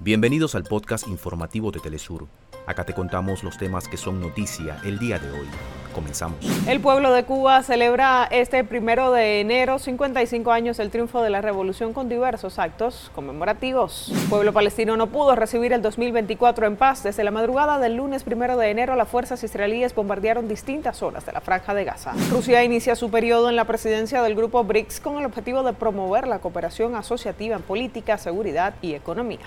Bienvenidos al podcast informativo de Telesur. Acá te contamos los temas que son noticia el día de hoy. Comenzamos. El pueblo de Cuba celebra este primero de enero 55 años del triunfo de la revolución con diversos actos conmemorativos. El pueblo palestino no pudo recibir el 2024 en paz. Desde la madrugada del lunes primero de enero, las fuerzas israelíes bombardearon distintas zonas de la franja de Gaza. Rusia inicia su periodo en la presidencia del grupo BRICS con el objetivo de promover la cooperación asociativa en política, seguridad y economía.